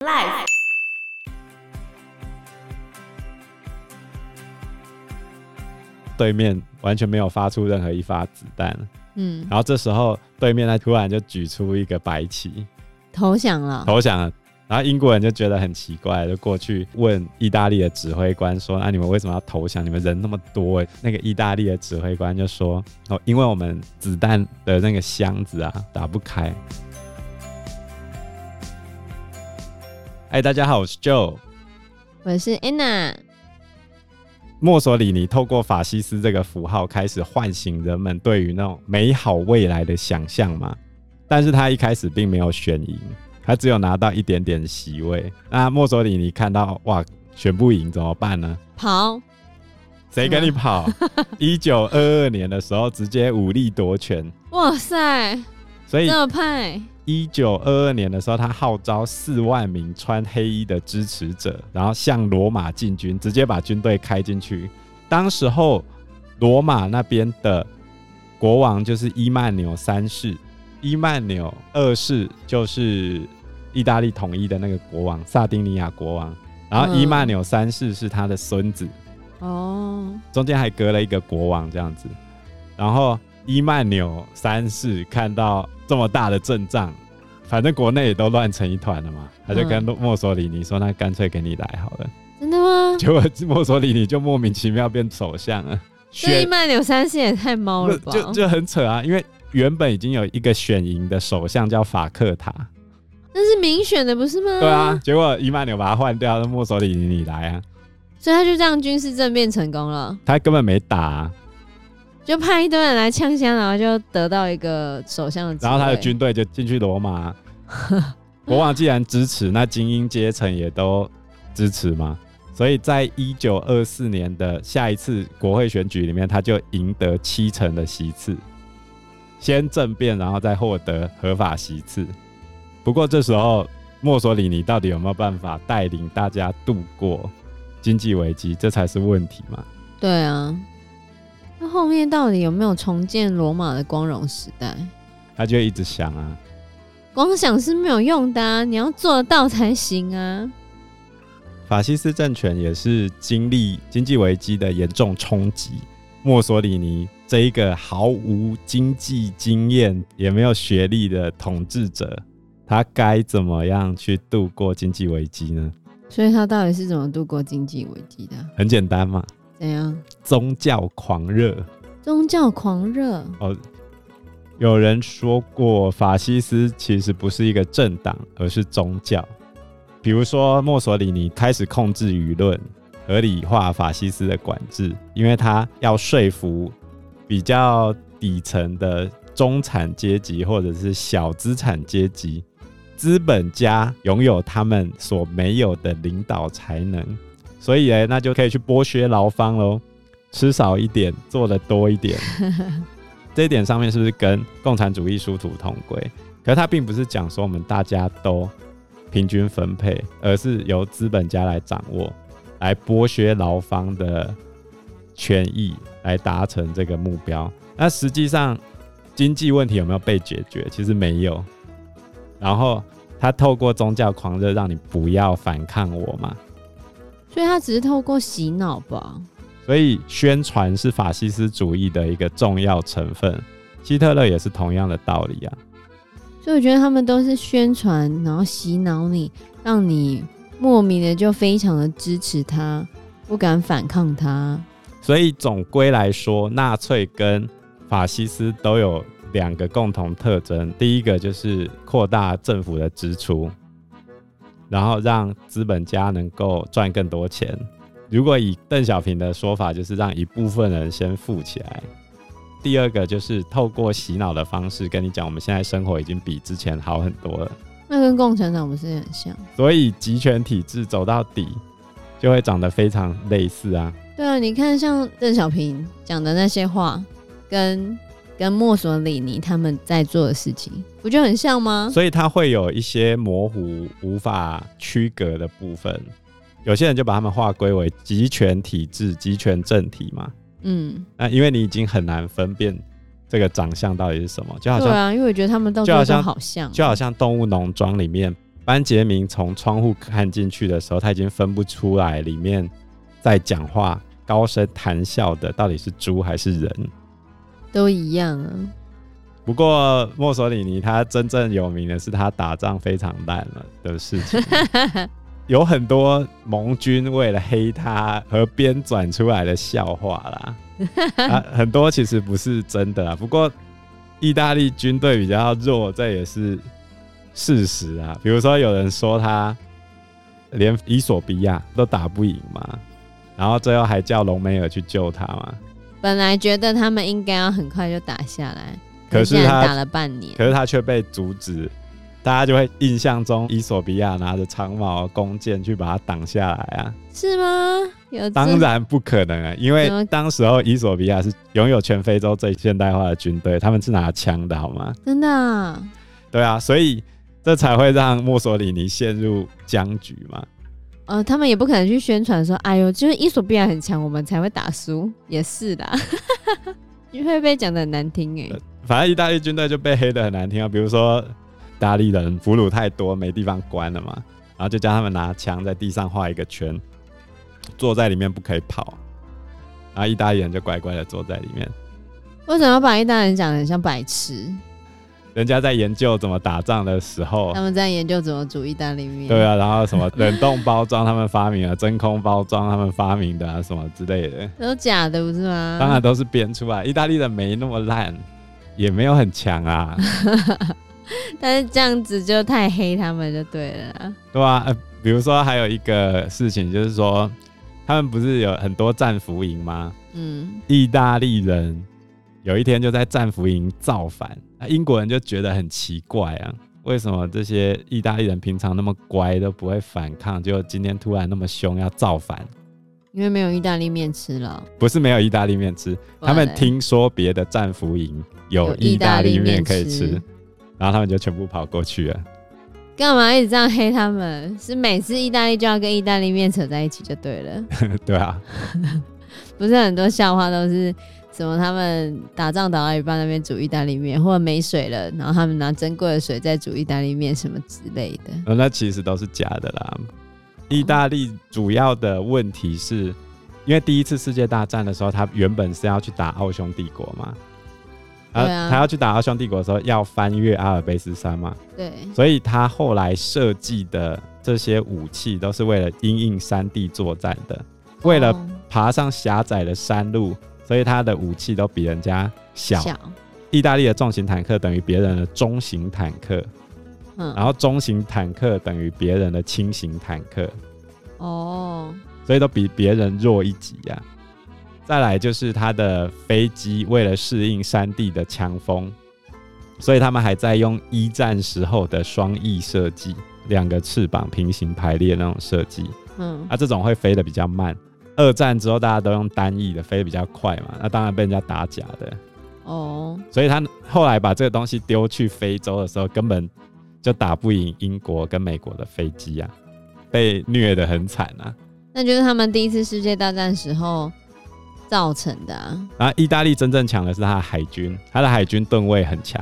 Life。对面完全没有发出任何一发子弹，嗯，然后这时候对面他突然就举出一个白旗，投降了，投降了。然后英国人就觉得很奇怪，就过去问意大利的指挥官说：“那、啊、你们为什么要投降？你们人那么多。”那个意大利的指挥官就说：“哦，因为我们子弹的那个箱子啊打不开。”哎，大家好，我是 Joe，我是 Anna。墨索里尼透过法西斯这个符号开始唤醒人们对于那种美好未来的想象嘛，但是他一开始并没有选赢。他只有拿到一点点席位。那墨索里尼看到哇，选不赢怎么办呢？跑？谁跟你跑？一九二二年的时候，直接武力夺权。哇塞！所以这么派。一九二二年的时候，他号召四万名穿黑衣的支持者，然后向罗马进军，直接把军队开进去。当时候，罗马那边的国王就是伊曼纽三世，伊曼纽二世就是。意大利统一的那个国王，萨丁尼亚国王，然后伊曼纽三世是他的孙子，哦、嗯，中间还隔了一个国王这样子。然后伊曼纽三世看到这么大的阵仗，反正国内也都乱成一团了嘛，他就跟墨索里尼说：“那干脆给你来好了。”真的吗？结果墨索里尼就莫名其妙变首相了。所以伊曼纽三世也太猫了吧？就就很扯啊，因为原本已经有一个选赢的首相叫法克塔。那是民选的，不是吗？对啊，结果伊曼纽把他换掉，那墨索里尼你来啊，所以他就这样军事政变成功了。他根本没打啊，就派一堆人来呛香，然后就得到一个首相的。然后他的军队就进去罗马。国王既然支持，那精英阶层也都支持嘛。所以在一九二四年的下一次国会选举里面，他就赢得七成的席次，先政变，然后再获得合法席次。不过这时候，墨索里尼到底有没有办法带领大家度过经济危机？这才是问题嘛。对啊，那后面到底有没有重建罗马的光荣时代？他就一直想啊，光想是没有用的啊，你要做得到才行啊。法西斯政权也是经历经济危机的严重冲击，墨索里尼这一个毫无经济经验也没有学历的统治者。他该怎么样去度过经济危机呢？所以他到底是怎么度过经济危机的？很简单嘛。怎样？宗教狂热。宗教狂热。哦，有人说过，法西斯其实不是一个政党，而是宗教。比如说，墨索里尼开始控制舆论，合理化法西斯的管制，因为他要说服比较底层的中产阶级或者是小资产阶级。资本家拥有他们所没有的领导才能，所以哎，那就可以去剥削劳方喽，吃少一点，做的多一点。这一点上面是不是跟共产主义殊途同归？可是他并不是讲说我们大家都平均分配，而是由资本家来掌握，来剥削劳方的权益，来达成这个目标。那实际上经济问题有没有被解决？其实没有。然后他透过宗教狂热让你不要反抗我嘛，所以他只是透过洗脑吧。所以宣传是法西斯主义的一个重要成分，希特勒也是同样的道理啊。所以我觉得他们都是宣传，然后洗脑你，让你莫名的就非常的支持他，不敢反抗他。所以总归来说，纳粹跟法西斯都有。两个共同特征，第一个就是扩大政府的支出，然后让资本家能够赚更多钱。如果以邓小平的说法，就是让一部分人先富起来。第二个就是透过洗脑的方式跟你讲，我们现在生活已经比之前好很多了。那跟共产党不是很像？所以集权体制走到底，就会长得非常类似啊。对啊，你看像邓小平讲的那些话，跟。跟墨索里尼他们在做的事情，不就很像吗？所以他会有一些模糊、无法区隔的部分。有些人就把他们划归为集权体制、集权政体嘛。嗯，那因为你已经很难分辨这个长相到底是什么，就好像对啊，因为我觉得他们到就好像好像，就好像《动物农庄》里面班杰明从窗户看进去的时候，他已经分不出来里面在讲话、高声谈笑的到底是猪还是人，都一样啊。不过墨索里尼他真正有名的是他打仗非常烂了的事情，有很多盟军为了黑他而编转出来的笑话啦，啊，很多其实不是真的啊。不过意大利军队比较弱，这也是事实啊。比如说有人说他连伊索比亚都打不赢嘛，然后最后还叫隆美尔去救他嘛。本来觉得他们应该要很快就打下来。可是他打了半年，可是他却被阻止，大家就会印象中伊索比亚拿着长矛弓箭去把他挡下来啊？是吗？有当然不可能啊，因为当时候伊索比亚是拥有全非洲最现代化的军队，他们是拿枪的好吗？真的啊？对啊，所以这才会让墨索里尼陷入僵局嘛。呃，他们也不可能去宣传说，哎呦，就是伊索比亚很强，我们才会打输，也是的，你会被讲的很难听哎、欸。反正意大利军队就被黑的很难听啊，比如说意大利人俘虏太多，没地方关了嘛，然后就叫他们拿枪在地上画一个圈，坐在里面不可以跑，然后意大利人就乖乖的坐在里面。为什么要把意大利人讲的很像白痴？人家在研究怎么打仗的时候，他们在研究怎么煮意大利面。对啊，然后什么冷冻包装他们发明了，真空包装他们发明的啊，什么之类的，都假的不是吗？当然都是编出来，意大利的没那么烂。也没有很强啊，但是这样子就太黑他们就对了，对啊，呃，比如说还有一个事情就是说，他们不是有很多战俘营吗？嗯，意大利人有一天就在战俘营造反，那英国人就觉得很奇怪啊，为什么这些意大利人平常那么乖都不会反抗，就今天突然那么凶要造反？因为没有意大利面吃了，不是没有意大利面吃，他们听说别的战俘营有意大利面可以吃，吃，然后他们就全部跑过去了。干嘛一直这样黑他们？是每次意大利就要跟意大利面扯在一起就对了。对啊，不是很多笑话都是什么？他们打仗打到一半那边煮意大利面，或者没水了，然后他们拿珍贵的水再煮意大利面什么之类的。哦，那其实都是假的啦。意大利主要的问题是，因为第一次世界大战的时候，他原本是要去打奥匈帝国嘛，啊，他要去打奥匈帝国的时候，要翻越阿尔卑斯山嘛，对，所以他后来设计的这些武器都是为了因应山地作战的，为了爬上狭窄的山路，所以他的武器都比人家小。意大利的重型坦克等于别人的中型坦克。嗯，然后中型坦克等于别人的轻型坦克，哦，所以都比别人弱一级呀、啊。再来就是它的飞机，为了适应山地的强风，所以他们还在用一战时候的双翼设计，两个翅膀平行排列那种设计。嗯，啊，这种会飞得比较慢。二战之后大家都用单翼的，飞得比较快嘛，那当然被人家打假的。哦，所以他后来把这个东西丢去非洲的时候，根本。就打不赢英国跟美国的飞机啊，被虐得很惨啊。那就是他们第一次世界大战时候造成的啊。然后意大利真正强的是他的海军，他的海军吨位很强。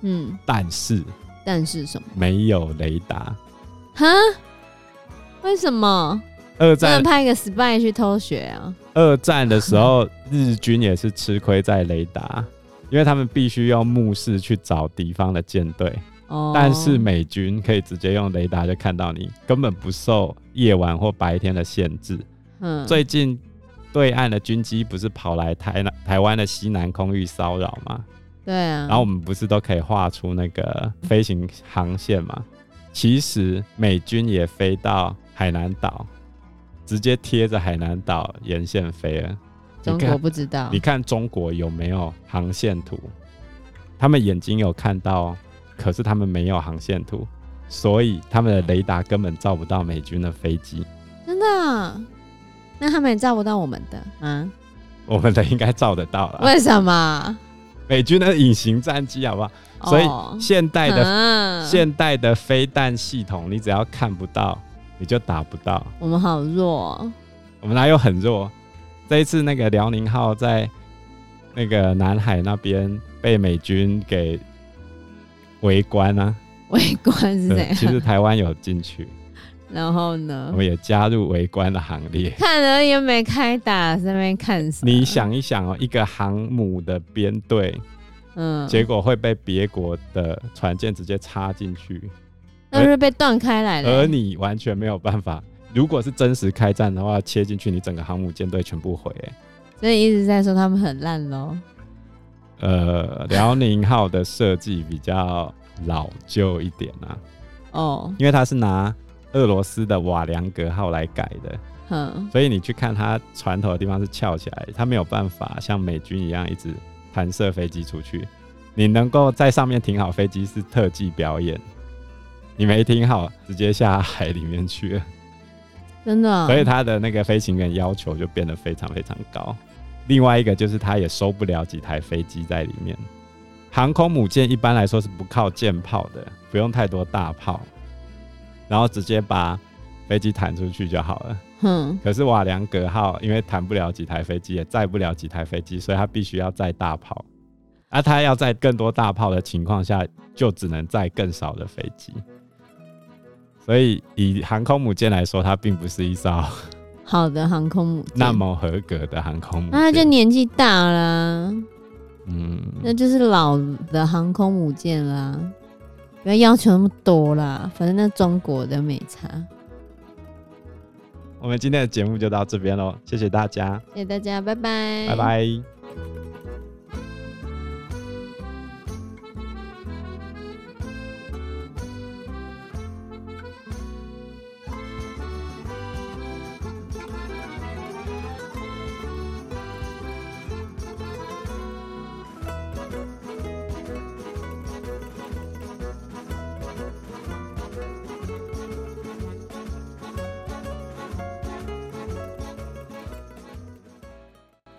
嗯，但是但是什么？没有雷达。哈？为什么？二战派一个 spy 去偷学啊？二战的时候，日军也是吃亏在雷达，因为他们必须用目视去找敌方的舰队。但是美军可以直接用雷达就看到你，根本不受夜晚或白天的限制。嗯，最近对岸的军机不是跑来台南、台湾的西南空域骚扰吗？对啊。然后我们不是都可以画出那个飞行航线吗？其实美军也飞到海南岛，直接贴着海南岛沿线飞了。中国不知道。你看中国有没有航线图？他们眼睛有看到。可是他们没有航线图，所以他们的雷达根本照不到美军的飞机。真的？那他们也照不到我们的啊？我们的应该照得到了。为什么？美军的隐形战机，好不好？哦、所以现代的、啊、现代的飞弹系统，你只要看不到，你就打不到。我们好弱。我们哪有很弱？这一次那个辽宁号在那个南海那边被美军给。围观啊！围观是怎样？其实台湾有进去，然后呢，我也加入围观的行列。看了也没开打，在那边看什么？你想一想哦，一个航母的编队，嗯，结果会被别国的船舰直接插进去，那是被断开来了，而你完全没有办法。如果是真实开战的话，切进去，你整个航母舰队全部毁。所以一直在说他们很烂喽。呃，辽宁号的设计比较老旧一点啊。哦，因为它是拿俄罗斯的瓦良格号来改的。嗯，所以你去看它船头的地方是翘起来，它没有办法像美军一样一直弹射飞机出去。你能够在上面停好飞机是特技表演，你没听好，直接下海里面去了。真的、哦，所以他的那个飞行员要求就变得非常非常高。另外一个就是他也收不了几台飞机在里面。航空母舰一般来说是不靠舰炮的，不用太多大炮，然后直接把飞机弹出去就好了。嗯。可是瓦良格号因为弹不了几台飞机，也载不了几台飞机，所以他必须要载大炮。而、啊、他要在更多大炮的情况下，就只能载更少的飞机。所以，以航空母舰来说，它并不是一艘好的航空母舰，那么合格的航空母舰。那就年纪大了，嗯，那就是老的航空母舰啦。不要要求那么多啦，反正那中国的美差。我们今天的节目就到这边喽，谢谢大家，谢谢大家，拜拜，拜拜。